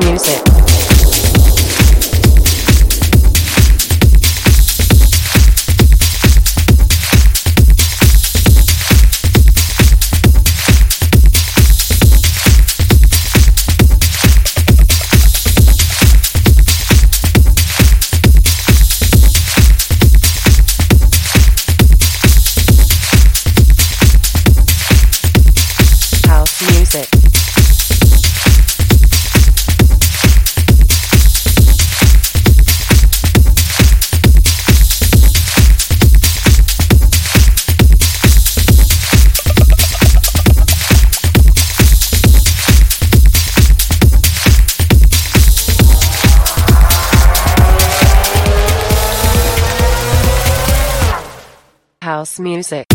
music. House music.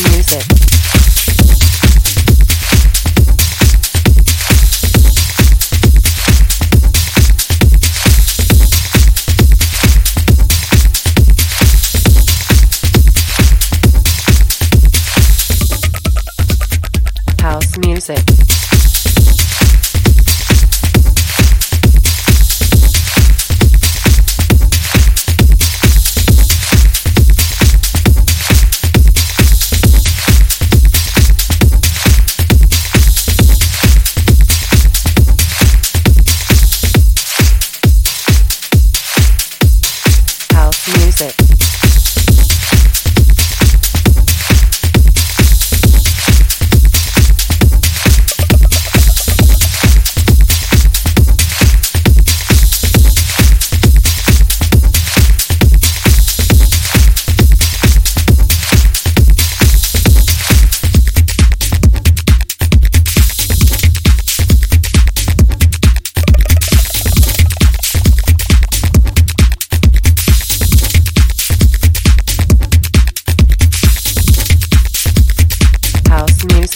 Music. Music.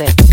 music.